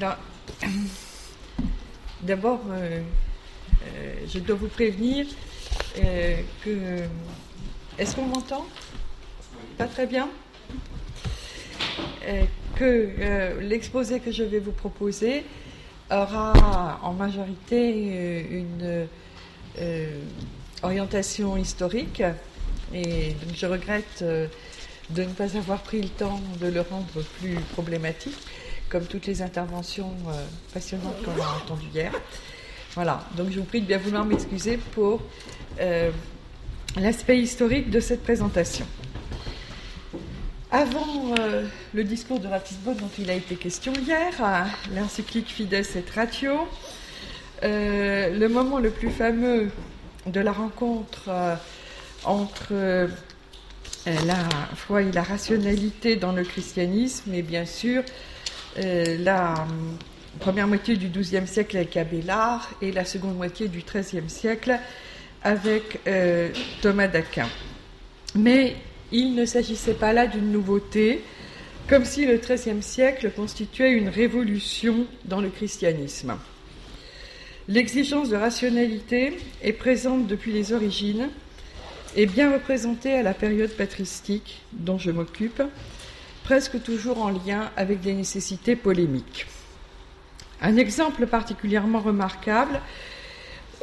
D'abord, euh, euh, je dois vous prévenir euh, que. Est-ce qu'on m'entend? Pas très bien? Que l'exposé que je vais vous proposer aura en majorité une orientation historique. Et je regrette de ne pas avoir pris le temps de le rendre plus problématique, comme toutes les interventions euh, passionnantes qu'on a entendues hier. Voilà, donc je vous prie de bien vouloir m'excuser pour euh, l'aspect historique de cette présentation. Avant euh, le discours de Ratisbonne dont il a été question hier, à l'encyclique Fides et Ratio, le moment le plus fameux de la rencontre entre la foi et la rationalité dans le christianisme et bien sûr la hum, première moitié du XIIe siècle avec Abélard et la seconde moitié du XIIIe siècle avec euh, Thomas d'Aquin. Mais il ne s'agissait pas là d'une nouveauté, comme si le XIIIe siècle constituait une révolution dans le christianisme. L'exigence de rationalité est présente depuis les origines et bien représentée à la période patristique dont je m'occupe, presque toujours en lien avec des nécessités polémiques. Un exemple particulièrement remarquable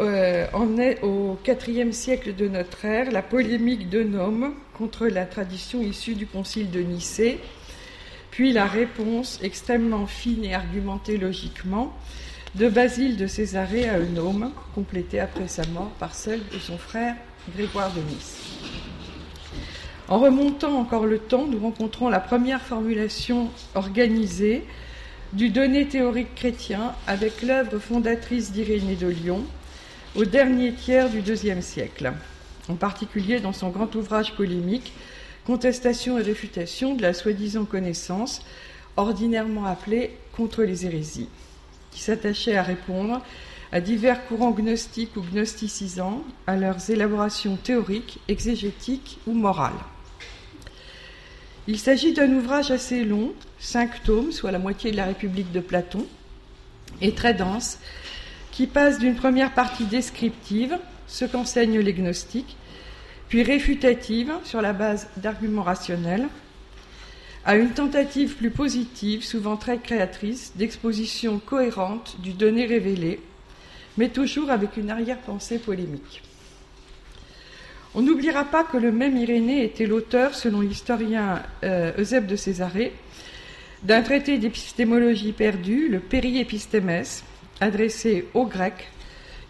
euh, en est au IVe siècle de notre ère la polémique de Nome contre la tradition issue du concile de Nicée, puis la réponse extrêmement fine et argumentée logiquement de Basile de Césarée à Eunome, complétée après sa mort par celle de son frère Grégoire de Nice. En remontant encore le temps, nous rencontrons la première formulation organisée du donné théorique chrétien avec l'œuvre fondatrice d'Irénée de Lyon au dernier tiers du IIe siècle, en particulier dans son grand ouvrage polémique Contestation et réfutation de la soi-disant connaissance, ordinairement appelée Contre les hérésies, qui s'attachait à répondre à divers courants gnostiques ou gnosticisants, à leurs élaborations théoriques, exégétiques ou morales. Il s'agit d'un ouvrage assez long, cinq tomes, soit la moitié de la République de Platon, et très dense, qui passe d'une première partie descriptive, ce qu'enseignent les gnostiques, puis réfutative sur la base d'arguments rationnels, à une tentative plus positive, souvent très créatrice, d'exposition cohérente du donné révélé, mais toujours avec une arrière-pensée polémique. On n'oubliera pas que le même Irénée était l'auteur, selon l'historien euh, Eusèbe de Césarée, d'un traité d'épistémologie perdue, le Périépistémès, adressé aux Grecs,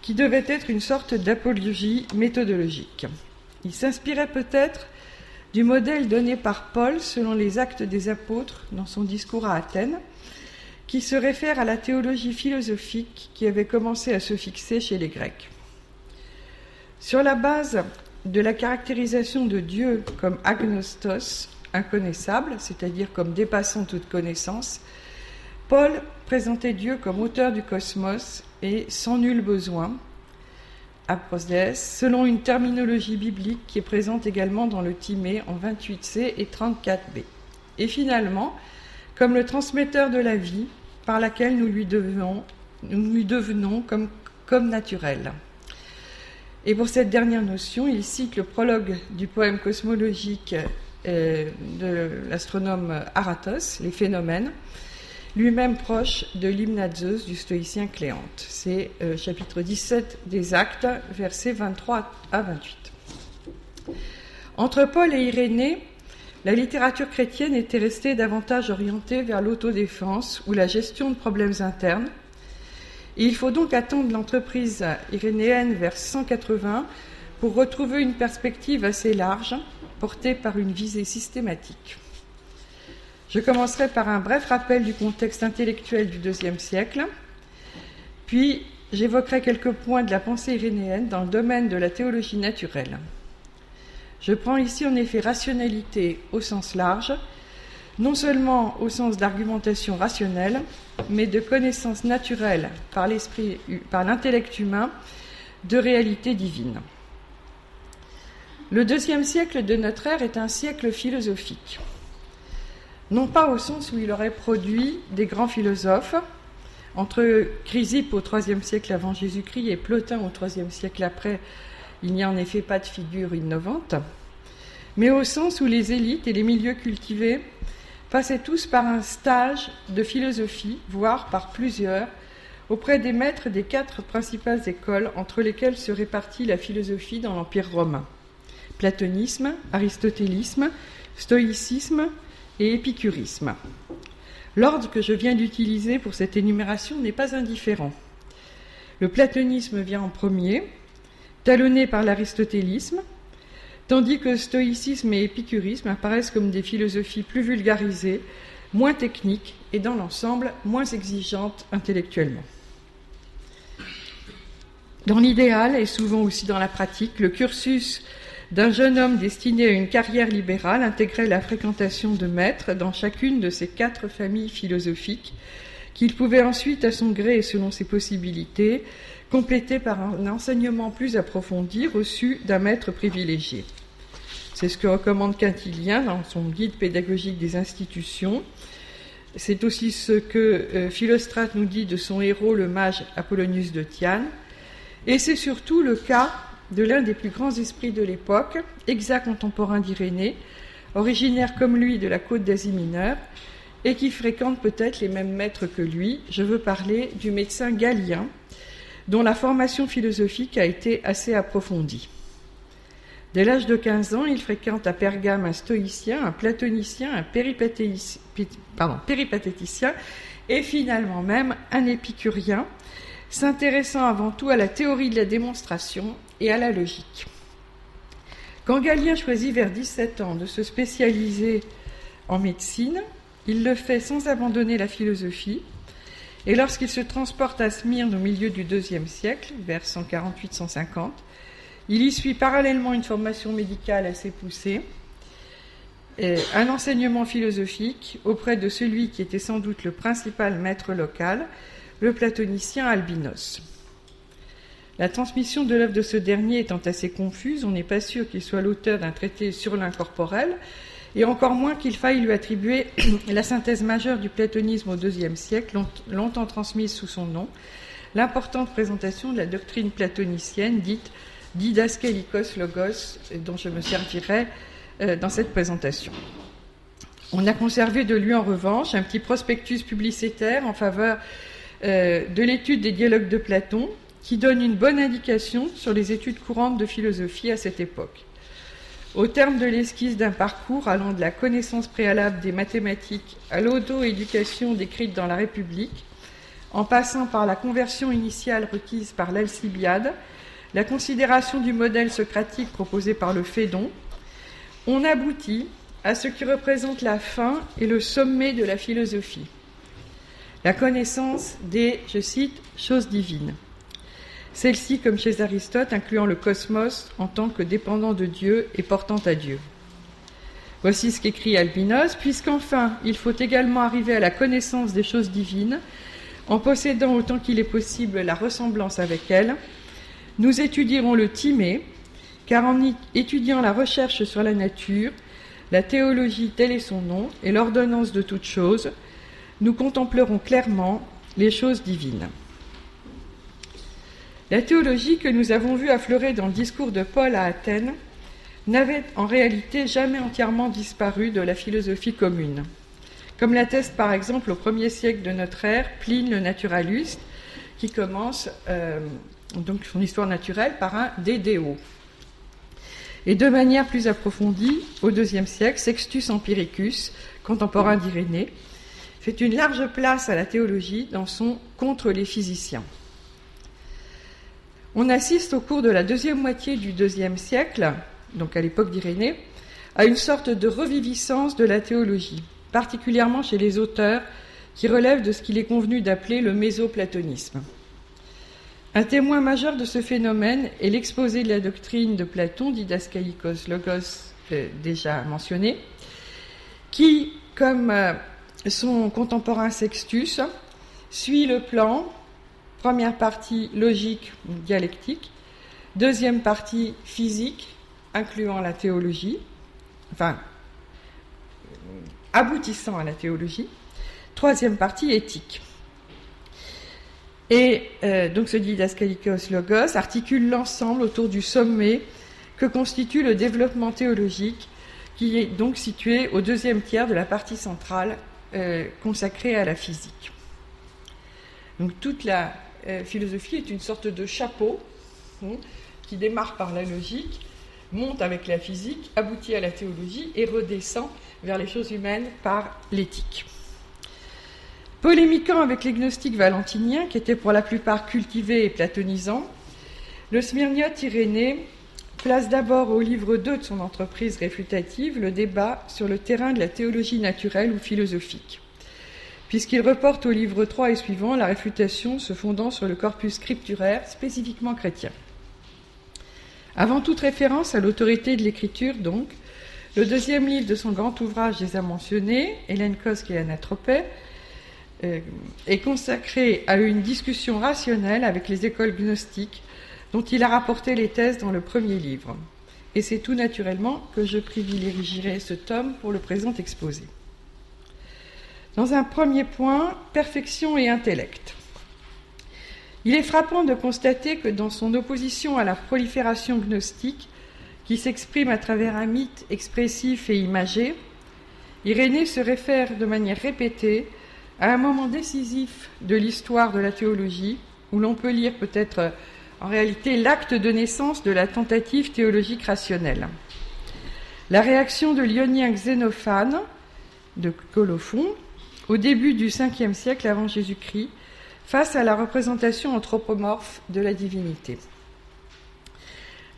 qui devait être une sorte d'apologie méthodologique. Il s'inspirait peut-être du modèle donné par Paul selon les actes des apôtres dans son discours à Athènes, qui se réfère à la théologie philosophique qui avait commencé à se fixer chez les Grecs. Sur la base de la caractérisation de Dieu comme agnostos, inconnaissable, c'est-à-dire comme dépassant toute connaissance, Paul présentait Dieu comme auteur du cosmos et sans nul besoin, aposdes, selon une terminologie biblique qui est présente également dans le Timée en 28c et 34b. Et finalement, comme le transmetteur de la vie par laquelle nous lui devenons, nous lui devenons comme, comme naturel. Et pour cette dernière notion, il cite le prologue du poème cosmologique euh, de l'astronome Aratos, Les phénomènes, lui-même proche de l'hymne Zeus du stoïcien Cléante. C'est euh, chapitre 17 des Actes, versets 23 à 28. Entre Paul et Irénée, la littérature chrétienne était restée davantage orientée vers l'autodéfense ou la gestion de problèmes internes. Il faut donc attendre l'entreprise irénéenne vers 180 pour retrouver une perspective assez large, portée par une visée systématique. Je commencerai par un bref rappel du contexte intellectuel du IIe siècle, puis j'évoquerai quelques points de la pensée irénéenne dans le domaine de la théologie naturelle. Je prends ici en effet rationalité au sens large, non seulement au sens d'argumentation rationnelle, mais de connaissance naturelle par l'esprit, par l'intellect humain de réalité divine. Le deuxième siècle de notre ère est un siècle philosophique. Non pas au sens où il aurait produit des grands philosophes, Entre Chrysippe au IIIe siècle avant Jésus-Christ et Plotin au IIIe siècle après, il n'y a en effet pas de figure innovante, mais au sens où les élites et les milieux cultivés passaient tous par un stage de philosophie, voire par plusieurs, auprès des maîtres des quatre principales écoles entre lesquelles se répartit la philosophie dans l'Empire romain platonisme, aristotélisme, stoïcisme et épicurisme. L'ordre que je viens d'utiliser pour cette énumération n'est pas indifférent. Le platonisme vient en premier, talonné par l'aristotélisme, tandis que stoïcisme et épicurisme apparaissent comme des philosophies plus vulgarisées, moins techniques et dans l'ensemble moins exigeantes intellectuellement. Dans l'idéal et souvent aussi dans la pratique, le cursus d'un jeune homme destiné à une carrière libérale intégrait la fréquentation de maîtres dans chacune de ces quatre familles philosophiques, qu'il pouvait ensuite, à son gré et selon ses possibilités, compléter par un enseignement plus approfondi reçu d'un maître privilégié. C'est ce que recommande Quintilien dans son guide pédagogique des institutions. C'est aussi ce que euh, Philostrate nous dit de son héros, le mage Apollonius de Thiane. Et c'est surtout le cas de l'un des plus grands esprits de l'époque, exact contemporain d'Irénée, originaire comme lui de la côte d'Asie mineure, et qui fréquente peut-être les mêmes maîtres que lui. Je veux parler du médecin Galien, dont la formation philosophique a été assez approfondie. Dès l'âge de 15 ans, il fréquente à Pergame un stoïcien, un platonicien, un péripatéticien et finalement même un épicurien, s'intéressant avant tout à la théorie de la démonstration et à la logique. Quand Galien choisit vers 17 ans de se spécialiser en médecine, il le fait sans abandonner la philosophie, et lorsqu'il se transporte à Smyrne au milieu du IIe siècle, vers 148-150, il y suit parallèlement une formation médicale assez poussée, et un enseignement philosophique auprès de celui qui était sans doute le principal maître local, le platonicien Albinos. La transmission de l'œuvre de ce dernier étant assez confuse, on n'est pas sûr qu'il soit l'auteur d'un traité sur l'incorporel, et encore moins qu'il faille lui attribuer la synthèse majeure du platonisme au IIe siècle, longtemps transmise sous son nom, l'importante présentation de la doctrine platonicienne dite Didascalikos Logos, dont je me servirai euh, dans cette présentation. On a conservé de lui en revanche un petit prospectus publicitaire en faveur euh, de l'étude des dialogues de Platon, qui donne une bonne indication sur les études courantes de philosophie à cette époque. Au terme de l'esquisse d'un parcours allant de la connaissance préalable des mathématiques à l'auto-éducation décrite dans la République, en passant par la conversion initiale requise par l'Alcibiade, la considération du modèle socratique proposé par le Phédon, on aboutit à ce qui représente la fin et le sommet de la philosophie la connaissance des, je cite, choses divines. Celle-ci, comme chez Aristote, incluant le cosmos en tant que dépendant de Dieu et portant à Dieu. Voici ce qu'écrit Albinos, puisqu'enfin il faut également arriver à la connaissance des choses divines, en possédant autant qu'il est possible la ressemblance avec elles, nous étudierons le Timée, car en étudiant la recherche sur la nature, la théologie tel est son nom, et l'ordonnance de toutes choses, nous contemplerons clairement les choses divines. La théologie que nous avons vue affleurer dans le discours de Paul à Athènes n'avait en réalité jamais entièrement disparu de la philosophie commune, comme l'atteste par exemple au premier siècle de notre ère Pline le naturaliste, qui commence euh, donc son histoire naturelle par un Dédéo. Et de manière plus approfondie, au deuxième siècle, Sextus Empiricus, contemporain d'Irénée, fait une large place à la théologie dans son Contre les physiciens. On assiste au cours de la deuxième moitié du deuxième siècle, donc à l'époque d'Irénée, à une sorte de reviviscence de la théologie, particulièrement chez les auteurs qui relèvent de ce qu'il est convenu d'appeler le mésoplatonisme. Un témoin majeur de ce phénomène est l'exposé de la doctrine de Platon, Didascaïkos Logos, euh, déjà mentionné, qui, comme euh, son contemporain Sextus suit le plan, première partie logique dialectique, deuxième partie physique, incluant la théologie, enfin, aboutissant à la théologie, troisième partie éthique. Et euh, donc ce didascalikos logos articule l'ensemble autour du sommet que constitue le développement théologique, qui est donc situé au deuxième tiers de la partie centrale euh, consacrée à la physique. Donc toute la euh, philosophie est une sorte de chapeau hein, qui démarre par la logique, monte avec la physique, aboutit à la théologie et redescend vers les choses humaines par l'éthique. Polémiquant avec les gnostiques valentiniens, qui étaient pour la plupart cultivés et platonisants, le smyrniote Irénée place d'abord au livre 2 de son entreprise réfutative le débat sur le terrain de la théologie naturelle ou philosophique, puisqu'il reporte au livre 3 et suivant la réfutation se fondant sur le corpus scripturaire spécifiquement chrétien. Avant toute référence à l'autorité de l'écriture, donc, le deuxième livre de son grand ouvrage déjà mentionné, Hélène Kosk et Anatropée, euh, est consacré à une discussion rationnelle avec les écoles gnostiques dont il a rapporté les thèses dans le premier livre. Et c'est tout naturellement que je privilégierai ce tome pour le présent exposé. Dans un premier point, perfection et intellect. Il est frappant de constater que dans son opposition à la prolifération gnostique, qui s'exprime à travers un mythe expressif et imagé, Irénée se réfère de manière répétée à un moment décisif de l'histoire de la théologie, où l'on peut lire peut-être en réalité l'acte de naissance de la tentative théologique rationnelle. La réaction de l'ionien Xénophane de Colophon au début du 5e siècle avant Jésus-Christ face à la représentation anthropomorphe de la divinité.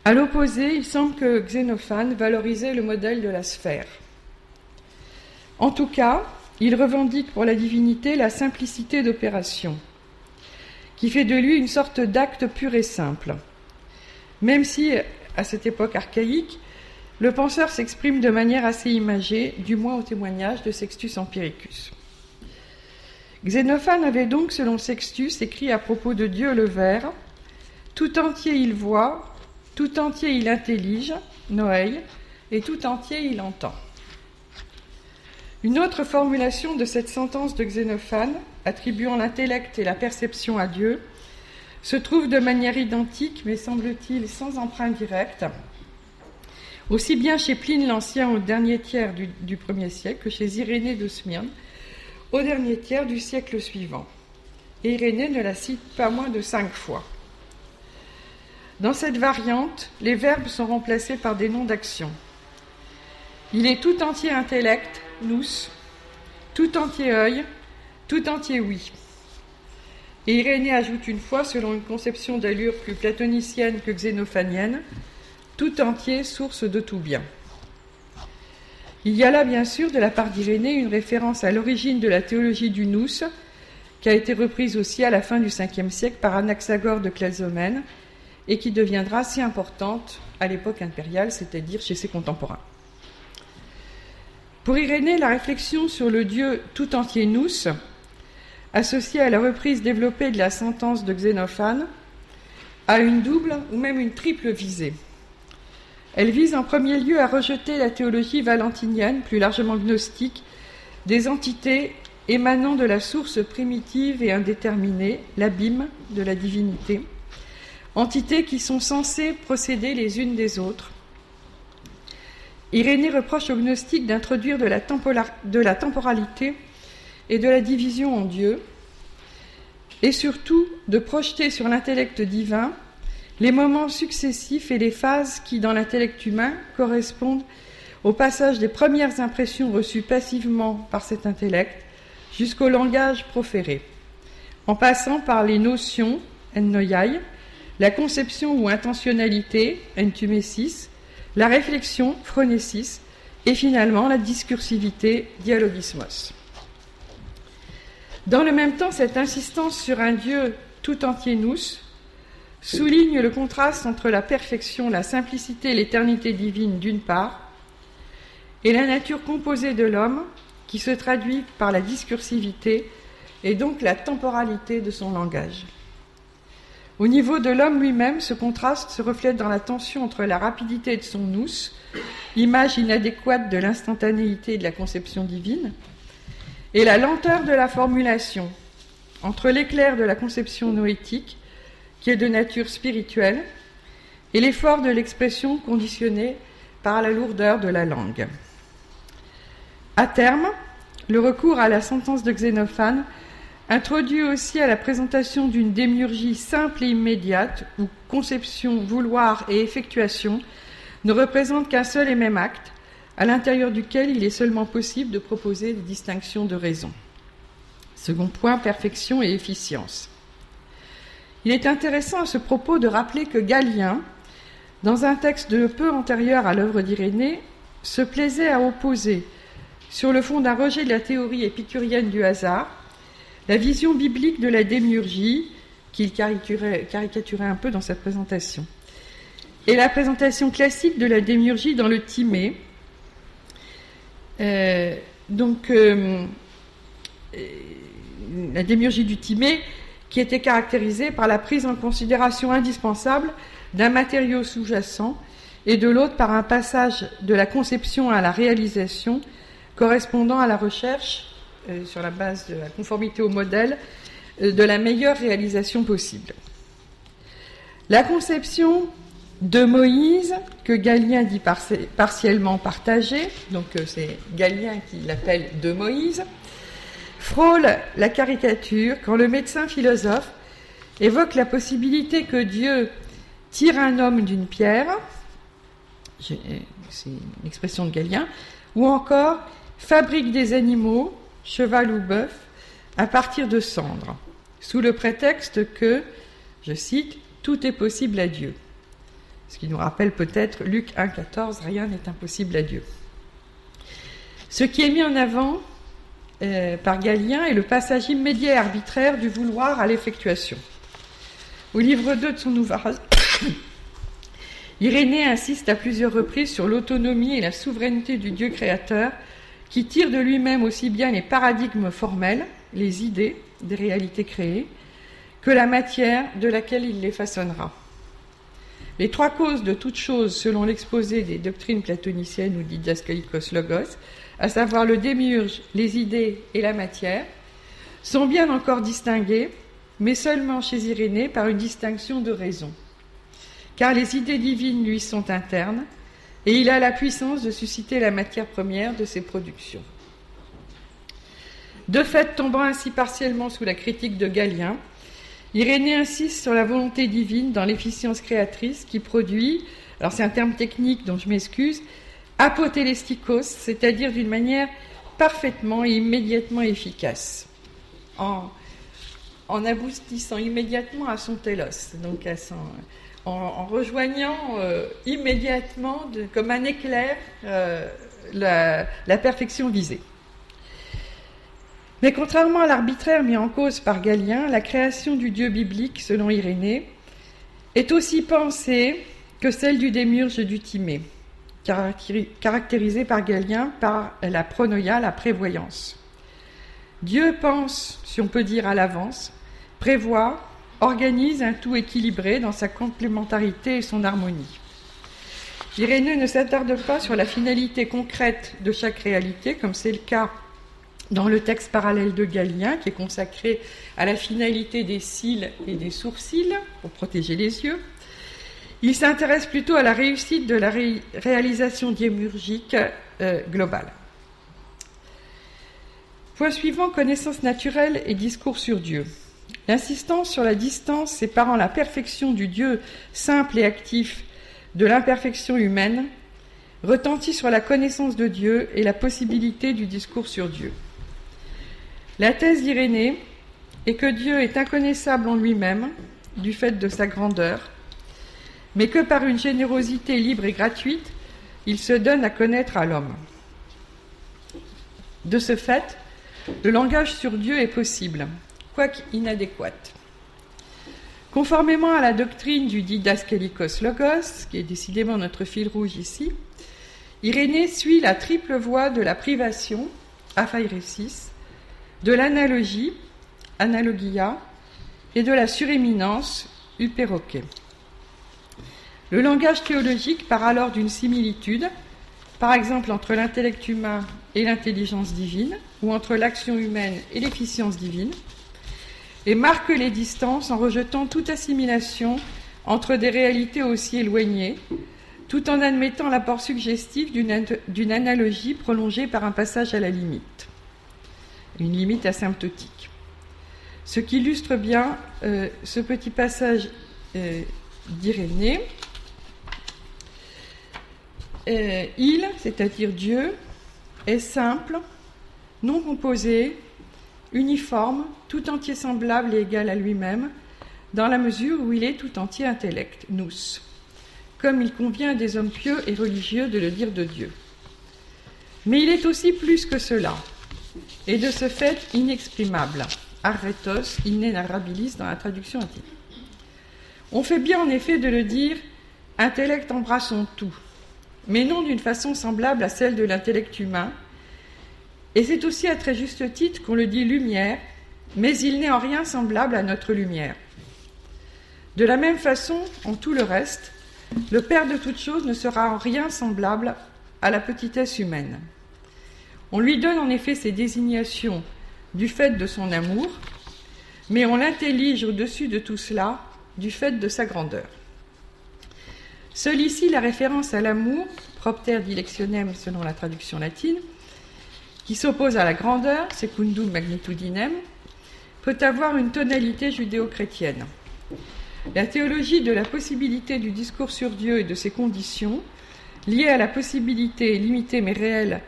À l'opposé, il semble que Xénophane valorisait le modèle de la sphère. En tout cas, il revendique pour la divinité la simplicité d'opération, qui fait de lui une sorte d'acte pur et simple. Même si, à cette époque archaïque, le penseur s'exprime de manière assez imagée, du moins au témoignage de Sextus Empiricus. Xénophane avait donc, selon Sextus, écrit à propos de Dieu le Vert Tout entier il voit, tout entier il intellige, Noé, et tout entier il entend. Une autre formulation de cette sentence de Xénophane, attribuant l'intellect et la perception à Dieu, se trouve de manière identique, mais semble-t-il sans emprunt direct, aussi bien chez Pline l'Ancien au dernier tiers du, premier siècle que chez Irénée de Smyrne au dernier tiers du siècle suivant. Irénée ne la cite pas moins de cinq fois. Dans cette variante, les verbes sont remplacés par des noms d'action. Il est tout entier intellect, nous, tout entier œil, tout entier oui. Et Irénée ajoute une fois, selon une conception d'allure plus platonicienne que xénophanienne, tout entier source de tout bien. Il y a là, bien sûr, de la part d'Irénée, une référence à l'origine de la théologie du nous, qui a été reprise aussi à la fin du Ve siècle par Anaxagore de Clazomène, et qui deviendra si importante à l'époque impériale, c'est-à-dire chez ses contemporains. Pour Irénée, la réflexion sur le Dieu tout entier nous, associée à la reprise développée de la sentence de Xénophane, a une double ou même une triple visée. Elle vise en premier lieu à rejeter la théologie valentinienne, plus largement gnostique, des entités émanant de la source primitive et indéterminée, l'abîme de la divinité, entités qui sont censées procéder les unes des autres, Irénée reproche aux gnostiques d'introduire de, la temporalité et de la division en Dieu, et surtout de projeter sur l'intellect divin les moments successifs et les phases qui, dans l'intellect humain, correspondent au passage des premières impressions reçues passivement par cet intellect jusqu'au langage proféré, en passant par les notions, ennoiai, la conception ou intentionnalité, entumesis, la réflexion, phronésis, et finalement la discursivité, dialogismos. Dans le même temps, cette insistance sur un Dieu tout entier nous souligne le contraste entre la perfection, la simplicité et l'éternité divine d'une part, et la nature composée de l'homme qui se traduit par la discursivité et donc la temporalité de son langage. Au niveau de l'homme lui-même, ce contraste se reflète dans la tension entre la rapidité de son nous, image inadéquate de l'instantanéité de la conception divine, et la lenteur de la formulation, entre l'éclair de la conception noétique, qui est de nature spirituelle, et l'effort de l'expression conditionnée par la lourdeur de la langue. À terme, le recours à la sentence de Xénophane introduit aussi à la présentation d'une démiurgie simple et immédiate, où conception, vouloir et effectuation ne représentent qu'un seul et même acte, à l'intérieur duquel il est seulement possible de proposer des distinctions de raison. Second point, perfection et efficience. Il est intéressant à ce propos de rappeler que Galien, dans un texte de peu antérieur à l'œuvre d'Irénée, se plaisait à opposer, sur le fond d'un rejet de la théorie épicurienne du hasard, la vision biblique de la démiurgie, qu'il caricaturait, un peu dans sa présentation, et la présentation classique de la démiurgie dans le Timée. Euh, donc, euh, la démiurgie du Timée, qui était caractérisée par la prise en considération indispensable d'un matériau sous-jacent et de l'autre par un passage de la conception à la réalisation correspondant à la recherche, euh, sur la base de la conformité au modèle, euh, de la meilleure réalisation possible. La conception de Moïse, que Galien dit partiellement partagée, donc euh, c'est Galien qui l'appelle de Moïse, frôle la caricature quand le médecin philosophe évoque la possibilité que Dieu tire un homme d'une pierre, c'est une expression de Galien, ou encore fabrique des animaux, cheval ou bœuf, à partir de cendres, sous le prétexte que, je cite, tout est possible à Dieu. Ce qui nous rappelle peut-être Luc 1,14, rien n'est impossible à Dieu. Ce qui est mis en avant euh, par Galien est le passage immédiat et arbitraire du vouloir à l'effectuation. Au livre 2 de son ouvrage, Irénée insiste à plusieurs reprises sur l'autonomie et la souveraineté du Dieu créateur, qui tire de lui-même aussi bien les paradigmes formels, les idées des réalités créées, que la matière de laquelle il les façonnera. Les trois causes de toute chose, selon l'exposé des doctrines platoniciennes ou didascalicos logos, à savoir le démiurge, les idées et la matière, sont bien encore distinguées, mais seulement chez Irénée par une distinction de raison. Car les idées divines lui sont internes, et il a la puissance de susciter la matière première de ses productions. De fait, tombant ainsi partiellement sous la critique de Galien, Irénée insiste sur la volonté divine dans l'efficience créatrice qui produit, alors c'est un terme technique dont je m'excuse, apotélestikos, c'est-à-dire d'une manière parfaitement et immédiatement efficace, en, aboutissant immédiatement à son télos, donc en, rejoignant euh, immédiatement, comme un éclair, euh, la, perfection visée. Mais contrairement à l'arbitraire mis en cause par Galien, la création du Dieu biblique, selon Irénée, est aussi pensée que celle du démurge du Timée caractérisé par Galien par la pronoia, la prévoyance. Dieu pense, si on peut dire à l'avance, prévoit, organise un tout équilibré dans sa complémentarité et son harmonie. Irénée ne s'attarde pas sur la finalité concrète de chaque réalité, comme c'est le cas dans le texte parallèle de Galien, qui est consacré à la finalité des cils et des sourcils, pour protéger les yeux, il s'intéresse plutôt à la réussite de la réalisation diémurgique euh, globale. Point suivant, connaissance naturelle et discours sur Dieu. L'insistance sur la distance séparant la perfection du Dieu simple et actif de l'imperfection humaine retentit sur la connaissance de Dieu et la possibilité du discours sur Dieu. La thèse d'Irénée est que Dieu est inconnaissable en lui-même du fait de sa grandeur, mais que par une générosité libre et gratuite, il se donne à connaître à l'homme. De ce fait, le langage sur Dieu est possible, quoique inadéquat. Conformément à la doctrine du didascalicos logos, qui est décidément notre fil rouge ici, Irénée suit la triple voie de la privation, aphairesis, de l'analogie, analogia, et de la suréminence, upéroquet. Le langage théologique part alors d'une similitude, par exemple entre l'intellect humain et l'intelligence divine, ou entre l'action humaine et l'efficience divine. Et marque les distances en rejetant toute assimilation entre des réalités aussi éloignées, tout en admettant l'apport suggestif d'une analogie prolongée par un passage à la limite, une limite asymptotique. Ce qui illustre bien euh, ce petit passage euh, d'Irénée. Euh, il, c'est-à-dire Dieu, est simple, non composé, uniforme, tout entier semblable et égal à lui-même, dans la mesure où il est tout entier intellect, nous, comme il convient à des hommes pieux et religieux de le dire de Dieu. Mais il est aussi plus que cela, et de ce fait inexprimable, arretos inenarrabilis dans la traduction antique. On fait bien en effet de le dire intellect embrassons tout, mais non d'une façon semblable à celle de l'intellect humain, et c'est aussi à très juste titre qu'on le dit lumière, mais il n'est en rien semblable à notre lumière. De la même façon, en tout le reste, le Père de toutes choses ne sera en rien semblable à la petitesse humaine. On lui donne en effet ses désignations du fait de son amour, mais on l'intellige au-dessus de tout cela du fait de sa grandeur. Seule ici la référence à l'amour, propter dilectionem selon la traduction latine, qui s'oppose à la grandeur, secundum magnitudinem, peut avoir une tonalité judéo-chrétienne. La théologie de la possibilité du discours sur Dieu et de ses conditions, liées à la possibilité limitée mais réelle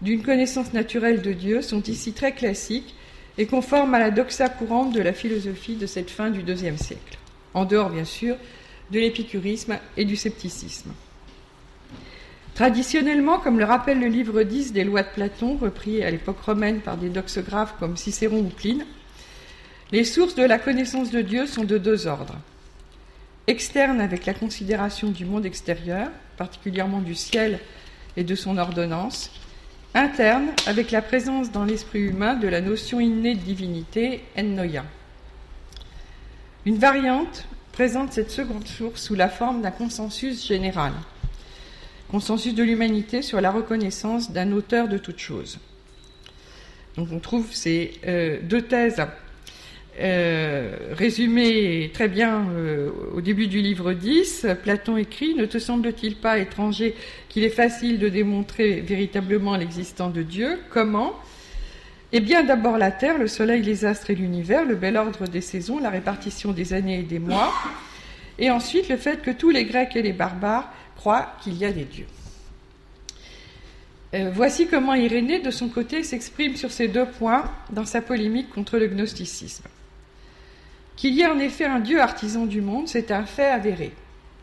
d'une connaissance naturelle de Dieu, sont ici très classiques et conformes à la doxa courante de la philosophie de cette fin du IIe siècle, en dehors bien sûr de l'épicurisme et du scepticisme. Traditionnellement, comme le rappelle le livre 10 des lois de Platon, repris à l'époque romaine par des doxographes comme Cicéron ou Pline, les sources de la connaissance de Dieu sont de deux ordres. Externes avec la considération du monde extérieur, particulièrement du ciel et de son ordonnance, interne avec la présence dans l'esprit humain de la notion innée de divinité, ennoia. Une variante présente cette seconde source sous la forme d'un consensus général consensus de l'humanité sur la reconnaissance d'un auteur de toute chose. Donc on trouve ces euh, deux thèses euh, résumées très bien euh, au début du livre 10. Platon écrit Ne te semble-t-il pas étranger qu'il est facile de démontrer véritablement l'existence de Dieu? Comment? Eh bien, d'abord la Terre, le Soleil, les astres et l'univers, le bel ordre des saisons, la répartition des années et des mois, et ensuite le fait que tous les Grecs et les barbares qu'il y a des dieux. Euh, voici comment Irénée, de son côté, s'exprime sur ces deux points dans sa polémique contre le gnosticisme. Qu'il y ait en effet un Dieu artisan du monde, c'est un fait avéré,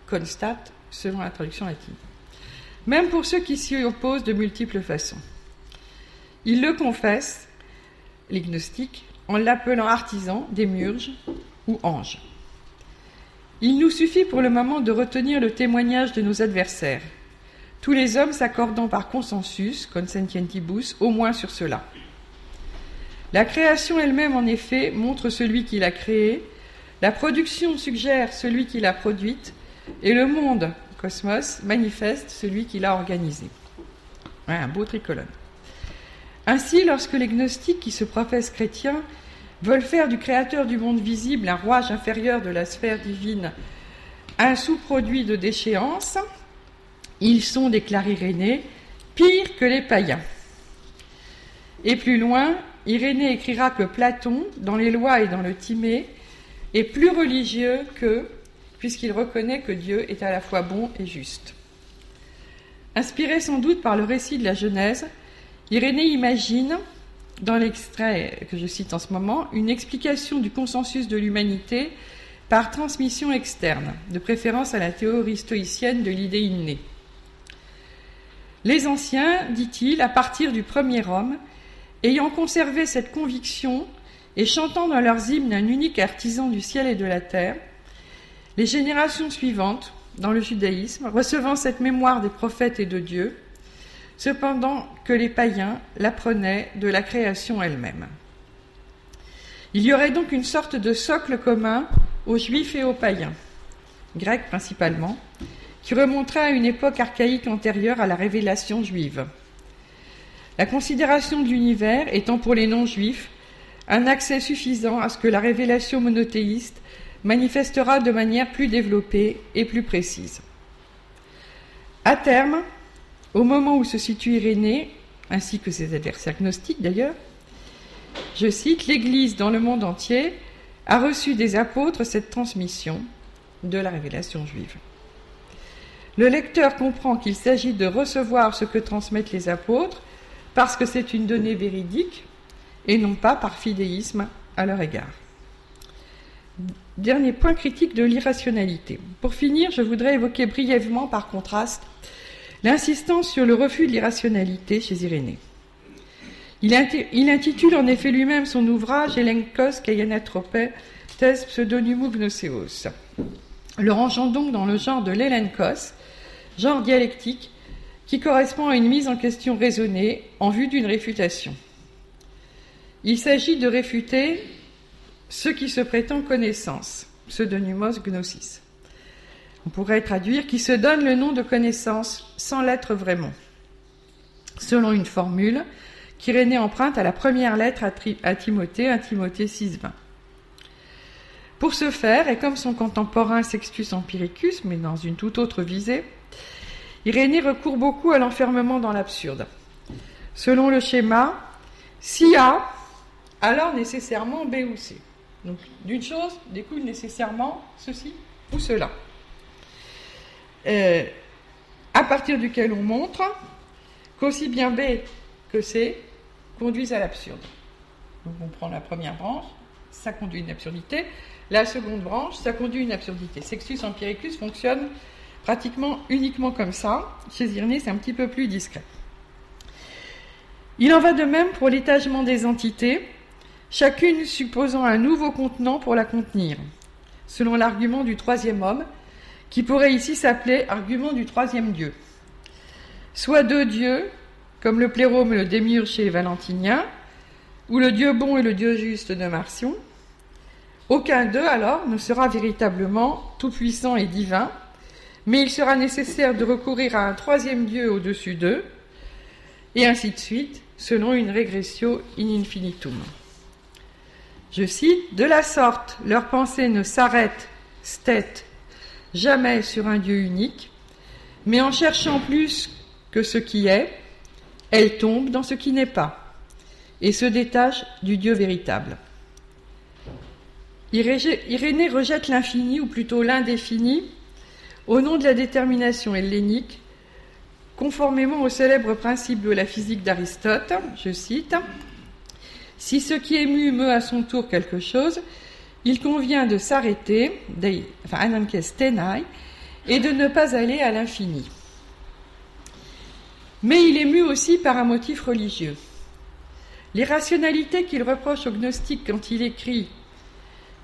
constate selon la traduction latine, même pour ceux qui s'y opposent de multiples façons. Ils le confessent, les gnostiques, en l'appelant artisan, démiurge ou ange. Il nous suffit pour le moment de retenir le témoignage de nos adversaires, tous les hommes s'accordant par consensus, consentientibus, au moins sur cela. La création elle-même, en effet, montre celui qui l'a créée, la production suggère celui qui l'a produite, et le monde, cosmos, manifeste celui qui l'a organisé. un beau tricolone. Ainsi, lorsque les gnostiques qui se professent chrétiens veulent faire du créateur du monde visible un rouage inférieur de la sphère divine, un sous-produit de déchéance, ils sont, déclare Irénée, pires que les païens. Et plus loin, Irénée écrira que Platon, dans les lois et dans le Timée, est plus religieux qu'eux, puisqu'il reconnaît que Dieu est à la fois bon et juste. Inspiré sans doute par le récit de la Genèse, Irénée imagine dans l'extrait que je cite en ce moment, une explication du consensus de l'humanité par transmission externe, de préférence à la théorie stoïcienne de l'idée innée. Les anciens, dit-il, à partir du premier homme, ayant conservé cette conviction et chantant dans leurs hymnes un unique artisan du ciel et de la terre, les générations suivantes, dans le judaïsme, recevant cette mémoire des prophètes et de Dieu, cependant que les païens l'apprenaient de la création elle-même. Il y aurait donc une sorte de socle commun aux juifs et aux païens, grecs principalement, qui remonterait à une époque archaïque antérieure à la révélation juive. La considération de l'univers étant pour les non-juifs un accès suffisant à ce que la révélation monothéiste manifestera de manière plus développée et plus précise. À terme, au moment où se situe Irénée, ainsi que ses adversaires gnostiques d'ailleurs, je cite, l'Église dans le monde entier a reçu des apôtres cette transmission de la révélation juive. Le lecteur comprend qu'il s'agit de recevoir ce que transmettent les apôtres parce que c'est une donnée véridique et non pas par fidéisme à leur égard. Dernier point critique de l'irrationalité. Pour finir, je voudrais évoquer brièvement, par contraste, l'insistance sur le refus de l'irrationalité chez Irénée. Il, intitule en effet lui-même son ouvrage Elenkos Kayanatropé, thèse pseudonymou gnoseos, le rangeant donc dans le genre de l'Elenkos, genre dialectique qui correspond à une mise en question raisonnée en vue d'une réfutation. Il s'agit de réfuter ce qui se prétend connaissance, pseudonymos gnosis. On pourrait traduire qui se donne le nom de connaissance sans l'être vraiment. Selon une formule qu'Irénée emprunte à la première lettre à, Timothée, à Timothée 6.20. Pour ce faire, et comme son contemporain Sextus Empiricus, mais dans une toute autre visée, Irénée recourt beaucoup à l'enfermement dans l'absurde. Selon le schéma, si A, alors nécessairement B ou C. Donc d'une chose découle nécessairement ceci ou cela. Euh, à partir duquel on montre qu'aussi bien B que C conduisent à l'absurde. Donc on prend la première branche, ça conduit à une absurdité. La seconde branche, ça conduit à une absurdité. Sextus Empiricus fonctionne pratiquement uniquement comme ça. Chez Irénée, c'est un petit peu plus discret. Il en va de même pour l'étagement des entités, chacune supposant un nouveau contenant pour la contenir, selon l'argument du troisième homme, qui pourrait ici s'appeler argument du troisième Dieu. Soit deux dieux, comme le plérome et le démiurge chez les Valentiniens, ou le Dieu bon et le Dieu juste de Marcion. Aucun d'eux, alors, ne sera véritablement tout-puissant et divin, mais il sera nécessaire de recourir à un troisième Dieu au-dessus d'eux, et ainsi de suite, selon une régression in infinitum. Je cite, De la sorte, leur pensée ne s'arrête, stet, jamais sur un Dieu unique, mais en cherchant plus que ce qui est, elle tombe dans ce qui n'est pas, et se détache du Dieu véritable. Irénée rejette l'infini, ou plutôt l'indéfini, au nom de la détermination hellénique, conformément au célèbre principe de la physique d'Aristote, je cite, Si ce qui est mu meut à son tour quelque chose, il convient de s'arrêter, et de ne pas aller à l'infini. Mais il est mu aussi par un motif religieux. L'irrationalité qu'il reproche aux gnostiques quand il écrit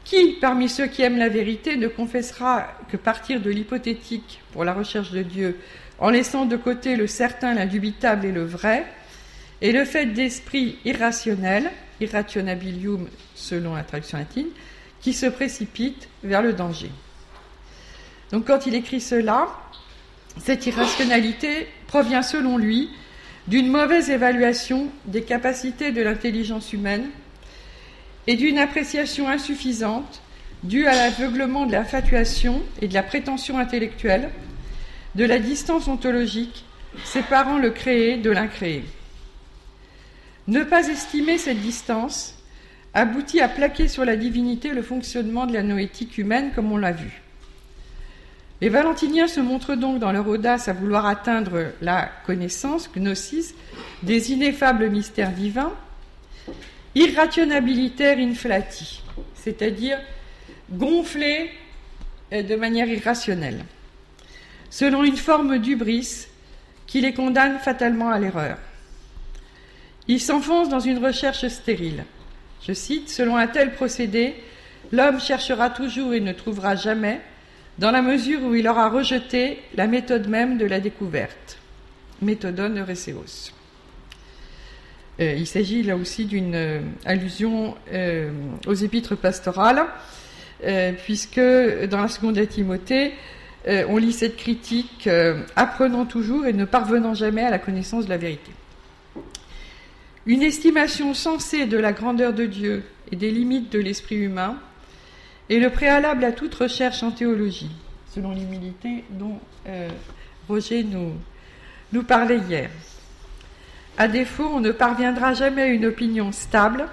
qui, parmi ceux qui aiment la vérité, ne confessera que partir de l'hypothétique pour la recherche de Dieu, en laissant de côté le certain, l'indubitable et le vrai, et le fait d'esprit irrationnel, irrationabilium selon la traduction latine, qui se précipite vers le danger. Donc quand il écrit cela, cette irrationalité provient selon lui d'une mauvaise évaluation des capacités de l'intelligence humaine et d'une appréciation insuffisante due à l'aveuglement de la fatuation et de la prétention intellectuelle, de la distance ontologique séparant le créé de l'incréé. Ne pas estimer cette distance aboutit à plaquer sur la divinité le fonctionnement de la noétique humaine comme on l'a vu. Les Valentiniens se montrent donc dans leur audace à vouloir atteindre la connaissance, gnosis, des ineffables mystères divins, irrationabilitaire inflati, c'est-à-dire gonflés euh, de manière irrationnelle, selon une forme d'ubris qui les condamne fatalement à l'erreur. Ils s'enfoncent dans une recherche stérile. Je cite, selon un tel procédé, l'homme cherchera toujours et ne trouvera jamais, dans la mesure où il aura rejeté la méthode même de la découverte. Méthodon Eureseos. Euh, il s'agit là aussi d'une euh, allusion euh, aux épîtres pastorales, puisque dans la seconde de Timothée, on lit cette critique apprenant toujours et ne parvenant jamais à la connaissance de la vérité. Une estimation sensée de la grandeur de Dieu et des limites de l'esprit humain est le préalable à toute recherche en théologie, selon l'humilité dont euh, Roger nous, nous parlait hier. À défaut, on ne parviendra jamais à une opinion stable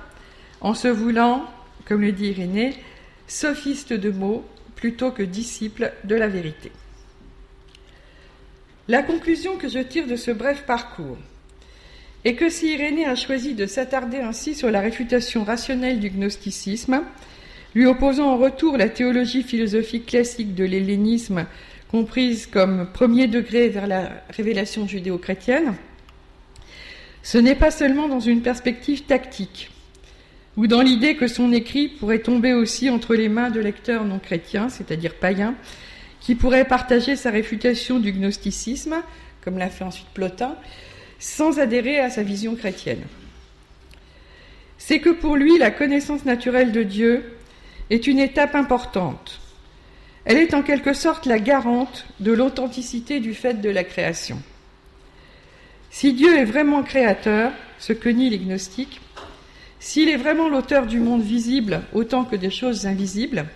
en se voulant, comme le dit Irénée, sophiste de mots plutôt que disciple de la vérité. La conclusion que je tire de ce bref parcours est que si Irénée a choisi de s'attarder ainsi sur la réfutation rationnelle du gnosticisme, lui opposant en retour la théologie philosophique classique de l'hellénisme, comprise comme premier degré vers la révélation judéo-chrétienne, ce n'est pas seulement dans une perspective tactique, ou dans l'idée que son écrit pourrait tomber aussi entre les mains de lecteurs non chrétiens, c'est-à-dire païens, qui pourraient partager sa réfutation du gnosticisme, comme l'a fait ensuite Plotin, sans adhérer à sa vision chrétienne. C'est que pour lui, la connaissance naturelle de Dieu est une étape importante. Elle est en quelque sorte la garante de l'authenticité du fait de la création. Si Dieu est vraiment créateur, ce que nie les gnostiques, s'il est vraiment l'auteur du monde visible autant que des choses invisibles,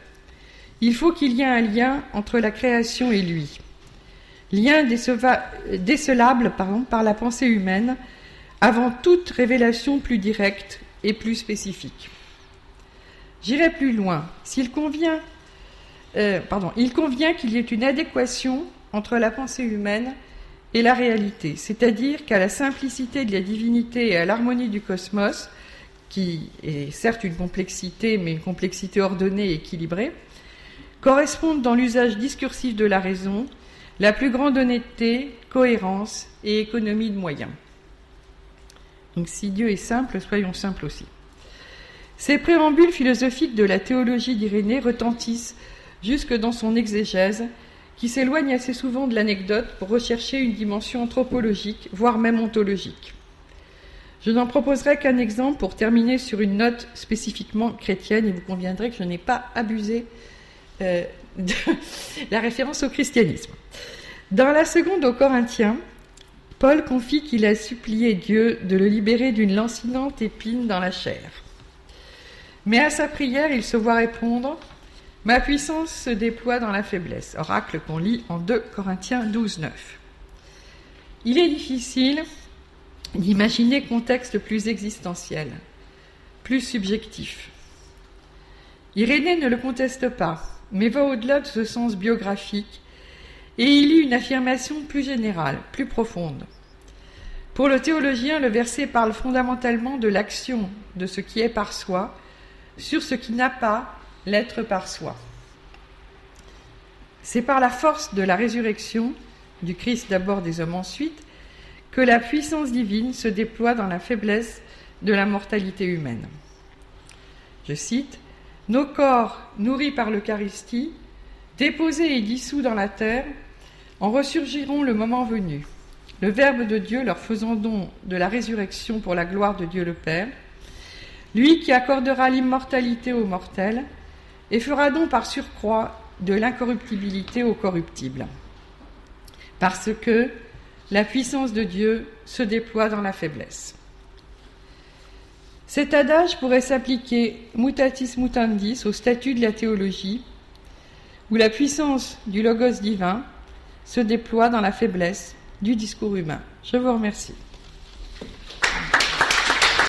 il faut qu'il y ait un lien entre la création et lui. Lien décelable par la pensée humaine avant toute révélation plus directe et plus spécifique. J'irai plus loin. S'il convient, euh, il convient qu'il y ait une adéquation entre la pensée humaine et la réalité, c'est-à-dire qu'à la simplicité de la divinité et à l'harmonie du cosmos, qui est certes une complexité, mais une complexité ordonnée et équilibrée, correspondent dans l'usage discursif de la raison la plus grande honnêteté, cohérence et économie de moyens. Donc si Dieu est simple, soyons simples aussi. Ces préambules philosophiques de la théologie d'Irénée retentissent jusque dans son exégèse qui s'éloigne assez souvent de l'anecdote pour rechercher une dimension anthropologique, voire même ontologique. Je n'en proposerai qu'un exemple pour terminer sur une note spécifiquement chrétienne, et vous conviendrez que je n'ai pas abusé euh, de la référence au christianisme. Dans la seconde aux Corinthiens, Paul confie qu'il a supplié Dieu de le libérer d'une lancinante épine dans la chair. Mais à sa prière, il se voit répondre Ma puissance se déploie dans la faiblesse. Oracle qu'on lit en 2 Corinthiens 12, 9. Il est difficile d'imaginer contexte plus existentiel, plus subjectif. Irénée ne le conteste pas, mais va au-delà de ce sens biographique et il lit une affirmation plus générale, plus profonde. Pour le théologien, le verset parle fondamentalement de l'action de ce qui est par soi sur ce qui n'a pas l'être par soi. C'est par la force de la résurrection, du Christ d'abord des hommes ensuite, que la puissance divine se déploie dans la faiblesse de la mortalité humaine. Je cite, Nos corps, nourris par l'Eucharistie, déposés et dissous dans la terre, en ressurgiront le moment venu, le Verbe de Dieu leur faisant don de la résurrection pour la gloire de Dieu le Père, lui qui accordera l'immortalité aux mortels, et fera don par surcroît de l'incorruptibilité au corruptible. Parce que la puissance de Dieu se déploie dans la faiblesse. Cet adage pourrait s'appliquer mutatis mutandis au statut de la théologie, où la puissance du logos divin se déploie dans la faiblesse du discours humain. Je vous remercie.